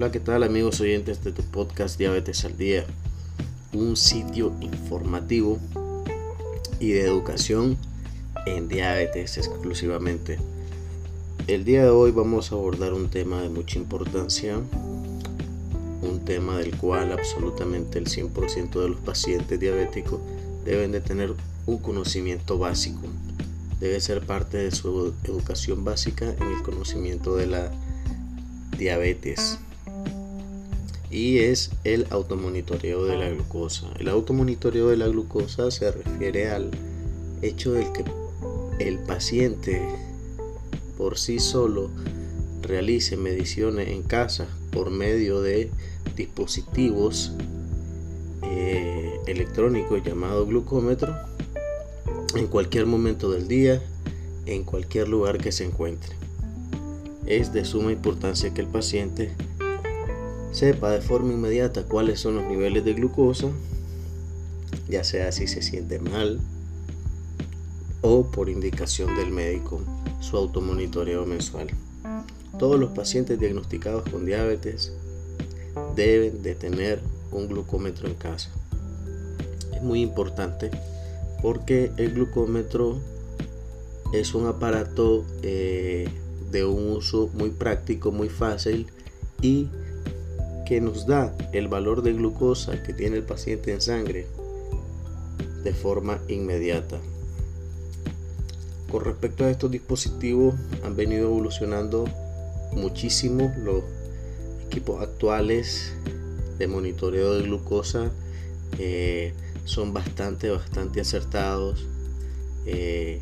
Hola, ¿qué tal amigos oyentes de tu podcast Diabetes al Día? Un sitio informativo y de educación en diabetes exclusivamente. El día de hoy vamos a abordar un tema de mucha importancia, un tema del cual absolutamente el 100% de los pacientes diabéticos deben de tener un conocimiento básico. Debe ser parte de su educación básica en el conocimiento de la diabetes y es el automonitoreo de la glucosa. El automonitoreo de la glucosa se refiere al hecho de que el paciente por sí solo realice mediciones en casa por medio de dispositivos eh, electrónicos llamados glucómetro en cualquier momento del día, en cualquier lugar que se encuentre. Es de suma importancia que el paciente sepa de forma inmediata cuáles son los niveles de glucosa, ya sea si se siente mal o por indicación del médico, su automonitoreo mensual. Todos los pacientes diagnosticados con diabetes deben de tener un glucómetro en casa. Es muy importante porque el glucómetro es un aparato eh, de un uso muy práctico, muy fácil y que nos da el valor de glucosa que tiene el paciente en sangre de forma inmediata. Con respecto a estos dispositivos han venido evolucionando muchísimo los equipos actuales de monitoreo de glucosa eh, son bastante bastante acertados eh,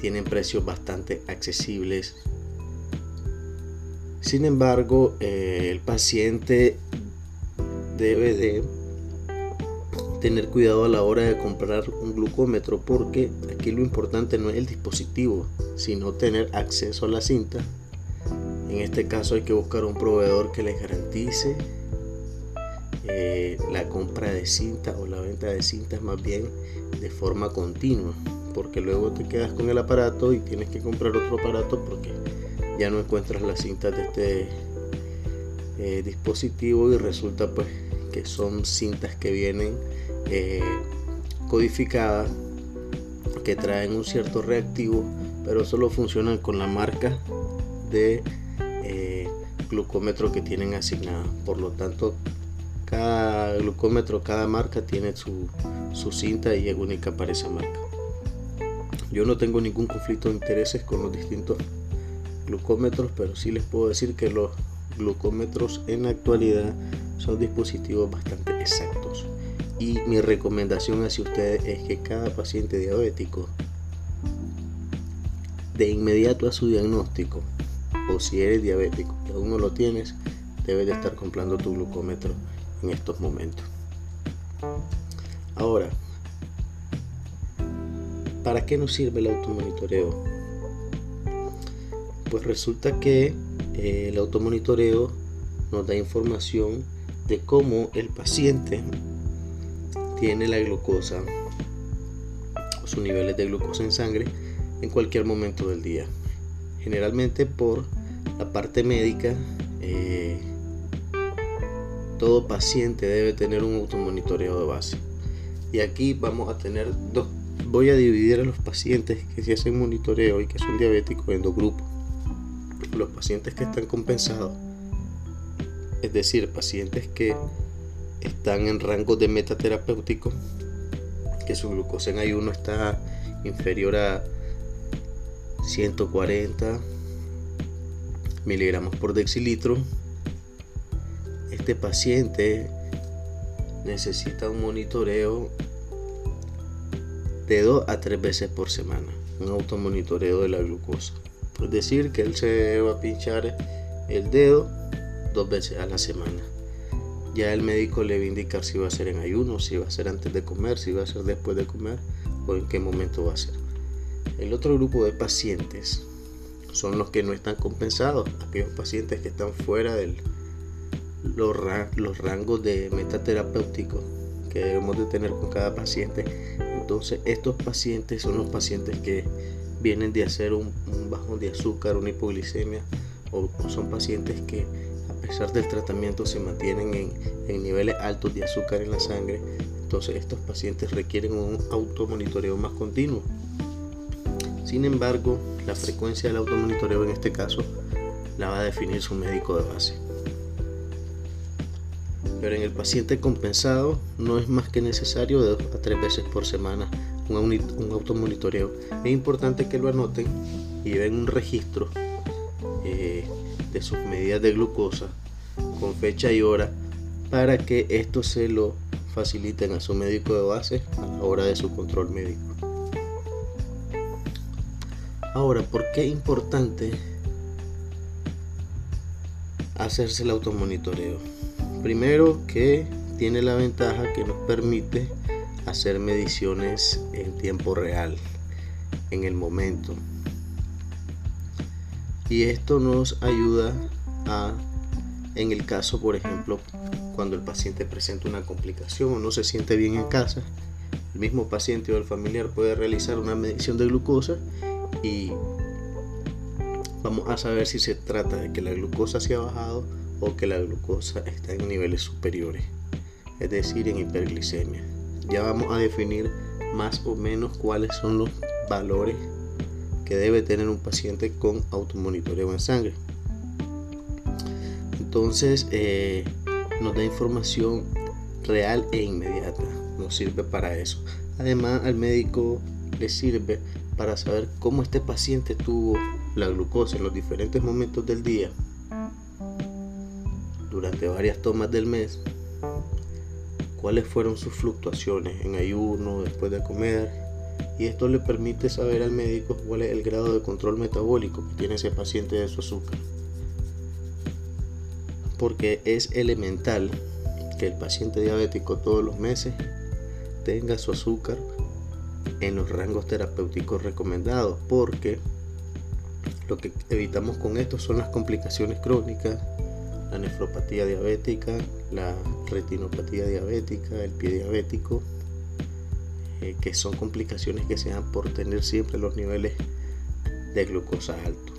tienen precios bastante accesibles sin embargo, eh, el paciente debe de tener cuidado a la hora de comprar un glucómetro porque aquí lo importante no es el dispositivo, sino tener acceso a la cinta. En este caso hay que buscar un proveedor que le garantice eh, la compra de cinta o la venta de cintas más bien de forma continua, porque luego te quedas con el aparato y tienes que comprar otro aparato porque ya no encuentras las cintas de este eh, dispositivo y resulta pues que son cintas que vienen eh, codificadas que traen un cierto reactivo pero solo funcionan con la marca de eh, glucómetro que tienen asignada. Por lo tanto cada glucómetro cada marca tiene su, su cinta y es única para esa marca. Yo no tengo ningún conflicto de intereses con los distintos glucómetros, pero sí les puedo decir que los glucómetros en la actualidad son dispositivos bastante exactos. Y mi recomendación hacia ustedes es que cada paciente diabético, de inmediato a su diagnóstico, o si eres diabético y aún no lo tienes, debes de estar comprando tu glucómetro en estos momentos. Ahora, ¿para qué nos sirve el automonitoreo? Pues resulta que eh, el automonitoreo nos da información de cómo el paciente tiene la glucosa o sus niveles de glucosa en sangre en cualquier momento del día. Generalmente por la parte médica, eh, todo paciente debe tener un automonitoreo de base. Y aquí vamos a tener dos. Voy a dividir a los pacientes que se hacen monitoreo y que son diabéticos en dos grupos los pacientes que están compensados, es decir, pacientes que están en rango de metaterapéutico, que su glucosa en ayuno está inferior a 140 miligramos por decilitro, este paciente necesita un monitoreo de 2 a 3 veces por semana, un automonitoreo de la glucosa. Es decir, que él se va a pinchar el dedo dos veces a la semana. Ya el médico le va a indicar si va a ser en ayuno, si va a ser antes de comer, si va a ser después de comer o en qué momento va a ser. El otro grupo de pacientes son los que no están compensados, aquellos pacientes que están fuera de los, rangos de metaterapéutico que debemos de tener con cada paciente. Entonces estos pacientes son los pacientes que vienen de hacer un, bajón de azúcar, una hipoglicemia, o son pacientes que pesar del tratamiento se mantienen en, en niveles altos de azúcar en la sangre, entonces estos pacientes requieren un automonitoreo más continuo. Sin embargo, la frecuencia del automonitoreo en este caso la va a definir su médico de base. Pero en el paciente compensado no es más que necesario de dos a tres veces por semana un, automonitoreo. Es importante que lo anoten y lleven un registro eh, de sus medidas de glucosa con fecha y hora para que esto se lo faciliten a su médico de base a la hora de su control médico. Ahora, ¿por qué es importante hacerse el automonitoreo? Primero que tiene la ventaja que nos permite hacer mediciones en tiempo real, en el momento. Y esto nos ayuda a, en el caso, por ejemplo, cuando el paciente presenta una complicación o no se siente bien en casa, el mismo paciente o el familiar puede realizar una medición de glucosa y vamos a saber si se trata de que la glucosa se ha bajado o que la glucosa está en niveles superiores, es decir, en hiperglicemia. Ya vamos a definir más o menos cuáles son los valores que debe tener un paciente con automonitoreo en sangre. Entonces, eh, nos da información real e inmediata. Nos sirve para eso. Además, al médico le sirve para saber cómo este paciente tuvo la glucosa en los diferentes momentos del día durante varias tomas del mes, cuáles fueron sus fluctuaciones en ayuno, después de comer, y esto le permite saber al médico cuál es el grado de control metabólico que tiene ese paciente de su azúcar. Porque es elemental que el paciente diabético todos los meses tenga su azúcar en los rangos terapéuticos recomendados, porque lo que evitamos con esto son las complicaciones crónicas, la nefropatía diabética, la retinopatía diabética, el pie diabético, eh, que son complicaciones que se dan por tener siempre los niveles de glucosa altos.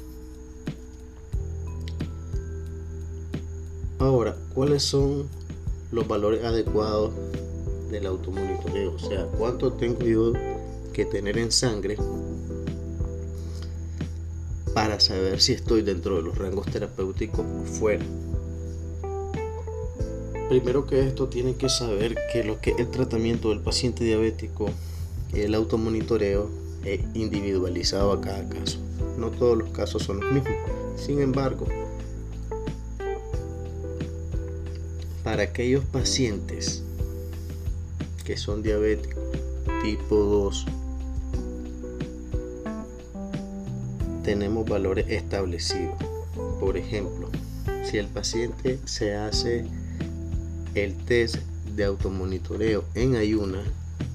Ahora, ¿cuáles son los valores adecuados del automonitoreo? O sea, ¿cuánto tengo yo que tener en sangre para saber si estoy dentro de los rangos terapéuticos o fuera? Primero que esto, tienen que saber que lo que es el tratamiento del paciente diabético, el automonitoreo, es individualizado a cada caso. No todos los casos son los mismos. Sin embargo, para aquellos pacientes que son diabéticos tipo 2 tenemos valores establecidos por ejemplo si el paciente se hace el test de automonitoreo en ayuna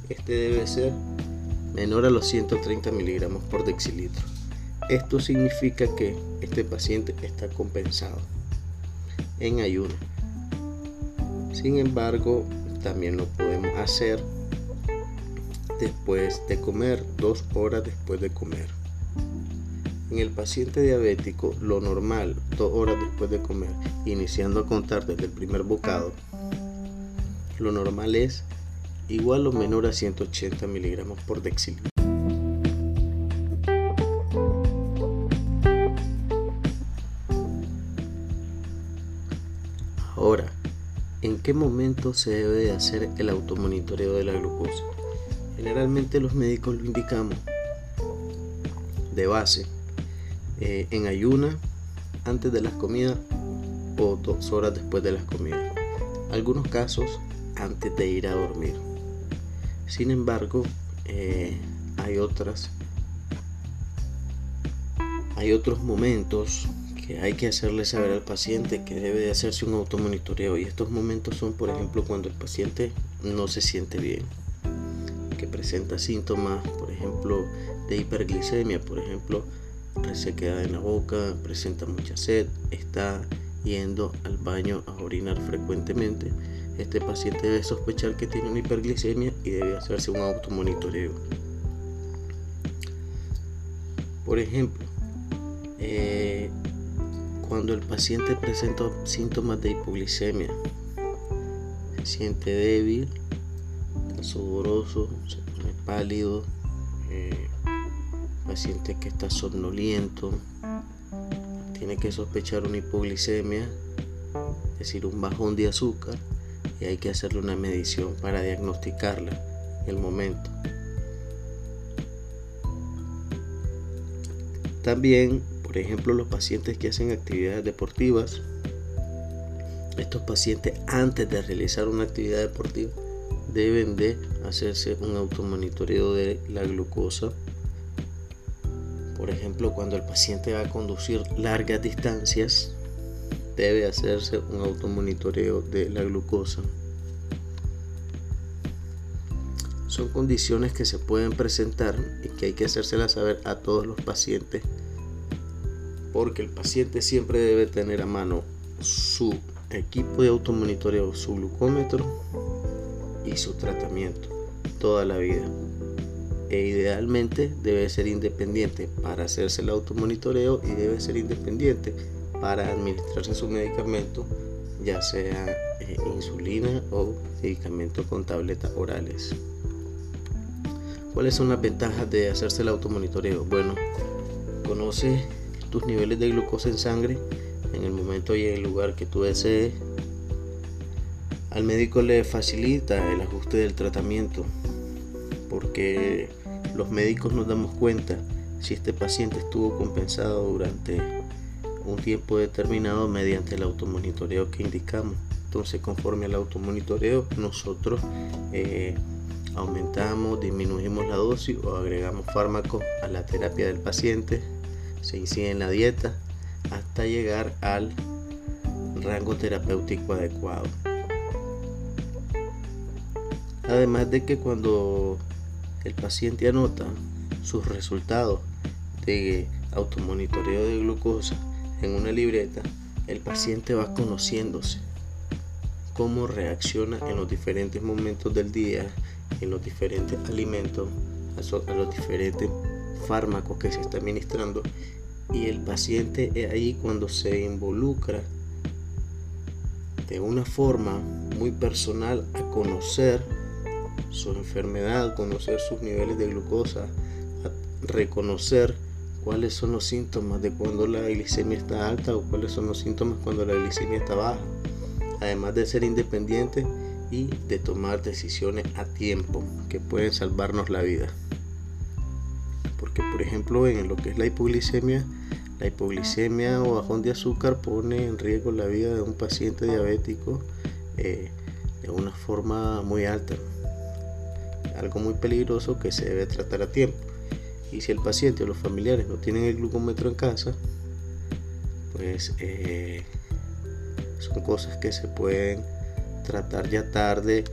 este debe ser menor a los 130 miligramos por decilitro esto significa que este paciente está compensado en ayuna sin embargo, también lo podemos hacer después de comer, dos horas después de comer. En el paciente diabético, lo normal, dos horas después de comer, iniciando a contar desde el primer bocado, lo normal es igual o menor a 180 miligramos por decilitro. Ahora, ¿En qué momento se debe de hacer el automonitoreo de la glucosa? Generalmente los médicos lo indicamos de base eh, en ayuna, antes de las comidas o dos horas después de las comidas. Algunos casos antes de ir a dormir. Sin embargo, eh, hay otras hay otros momentos que hay que hacerle saber al paciente que debe de hacerse un automonitoreo y estos momentos son por ejemplo cuando el paciente no se siente bien que presenta síntomas por ejemplo de hiperglicemia por ejemplo resequedad en la boca presenta mucha sed está yendo al baño a orinar frecuentemente este paciente debe sospechar que tiene una hiperglicemia y debe hacerse un automonitoreo. Por ejemplo eh, Cuando el paciente presenta síntomas de hipoglicemia, se siente débil, está sudoroso, se pone pálido, eh, paciente que está somnoliento, tiene que sospechar una hipoglicemia, es decir, un bajón de azúcar, y hay que hacerle una medición para diagnosticarla en el momento. También por ejemplo, los pacientes que hacen actividades deportivas, estos pacientes antes de realizar una actividad deportiva deben de hacerse un automonitoreo de la glucosa. Por ejemplo, cuando el paciente va a conducir largas distancias, debe hacerse un automonitoreo de la glucosa. Son condiciones que se pueden presentar y que hay que hacérselas saber a todos los pacientes porque el paciente siempre debe tener a mano su equipo de automonitoreo, su glucómetro y su tratamiento toda la vida. E idealmente debe ser independiente para hacerse el automonitoreo y debe ser independiente para administrarse su medicamento, ya sea eh, insulina o medicamento con tabletas orales. ¿Cuáles son las ventajas de hacerse el automonitoreo? Bueno, conoce tus niveles de glucosa en sangre en el momento y en el lugar que tú desees. Al médico le facilita el ajuste del tratamiento porque los médicos nos damos cuenta si este paciente estuvo compensado durante un tiempo determinado mediante el automonitoreo que indicamos. Entonces, conforme al automonitoreo, nosotros eh, aumentamos, disminuimos la dosis o agregamos fármacos a la terapia del paciente se incide en la dieta hasta llegar al rango terapéutico adecuado. Además de que cuando el paciente anota sus resultados de automonitoreo de glucosa en una libreta, el paciente va conociéndose cómo reacciona en los diferentes momentos del día, en los diferentes alimentos, a los diferentes fármacos que se está administrando y el paciente es ahí cuando se involucra de una forma muy personal a conocer su enfermedad, conocer sus niveles de glucosa, a reconocer cuáles son los síntomas de cuando la glicemia está alta o cuáles son los síntomas cuando la glicemia está baja. Además de ser independiente y de tomar decisiones a tiempo que pueden salvarnos la vida porque por ejemplo en lo que es la hipoglicemia, la hipoglicemia o bajón de azúcar pone en riesgo la vida de un paciente diabético eh, de una forma muy alta, algo muy peligroso que se debe tratar a tiempo. Y si el paciente o los familiares no tienen el glucómetro en casa, pues eh, son cosas que se pueden tratar ya tarde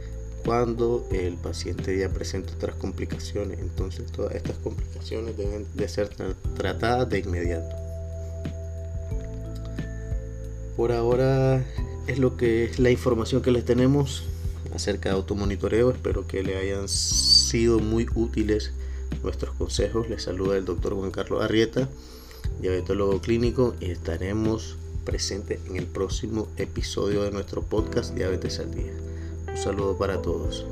cuando el paciente ya presenta otras complicaciones. Entonces todas estas complicaciones deben de ser tratadas de inmediato. Por ahora es lo que es la información que les tenemos acerca de automonitoreo. Espero que le hayan sido muy útiles nuestros consejos. Les saluda el doctor Juan Carlos Arrieta, diabetólogo clínico, y estaremos presentes en el próximo episodio de nuestro podcast Diabetes al Día. Un saludo para todos.